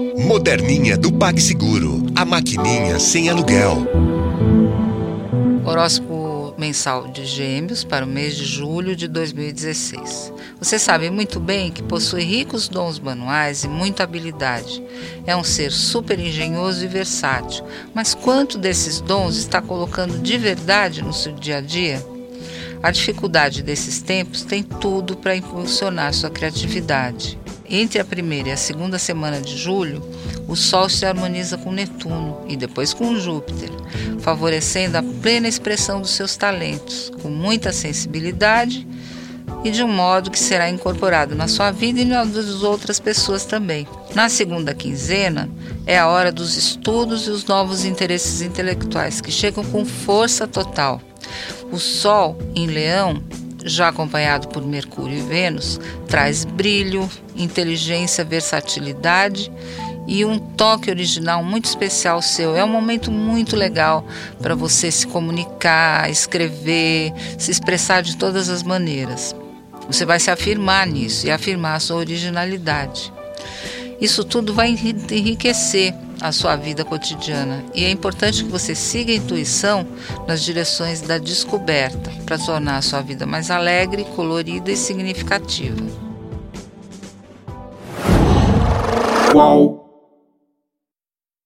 Moderninha do PagSeguro. A maquininha sem aluguel. Horóscopo mensal de Gêmeos para o mês de julho de 2016. Você sabe muito bem que possui ricos dons manuais e muita habilidade. É um ser super engenhoso e versátil. Mas quanto desses dons está colocando de verdade no seu dia a dia? A dificuldade desses tempos tem tudo para impulsionar sua criatividade. Entre a primeira e a segunda semana de julho, o Sol se harmoniza com Netuno e depois com Júpiter, favorecendo a plena expressão dos seus talentos, com muita sensibilidade e de um modo que será incorporado na sua vida e na das outras pessoas também. Na segunda quinzena, é a hora dos estudos e os novos interesses intelectuais que chegam com força total. O Sol em Leão já acompanhado por Mercúrio e Vênus, traz brilho, inteligência, versatilidade e um toque original muito especial seu. É um momento muito legal para você se comunicar, escrever, se expressar de todas as maneiras. Você vai se afirmar nisso e afirmar a sua originalidade. Isso tudo vai enriquecer a sua vida cotidiana e é importante que você siga a intuição nas direções da descoberta para tornar a sua vida mais alegre, colorida e significativa. Qual?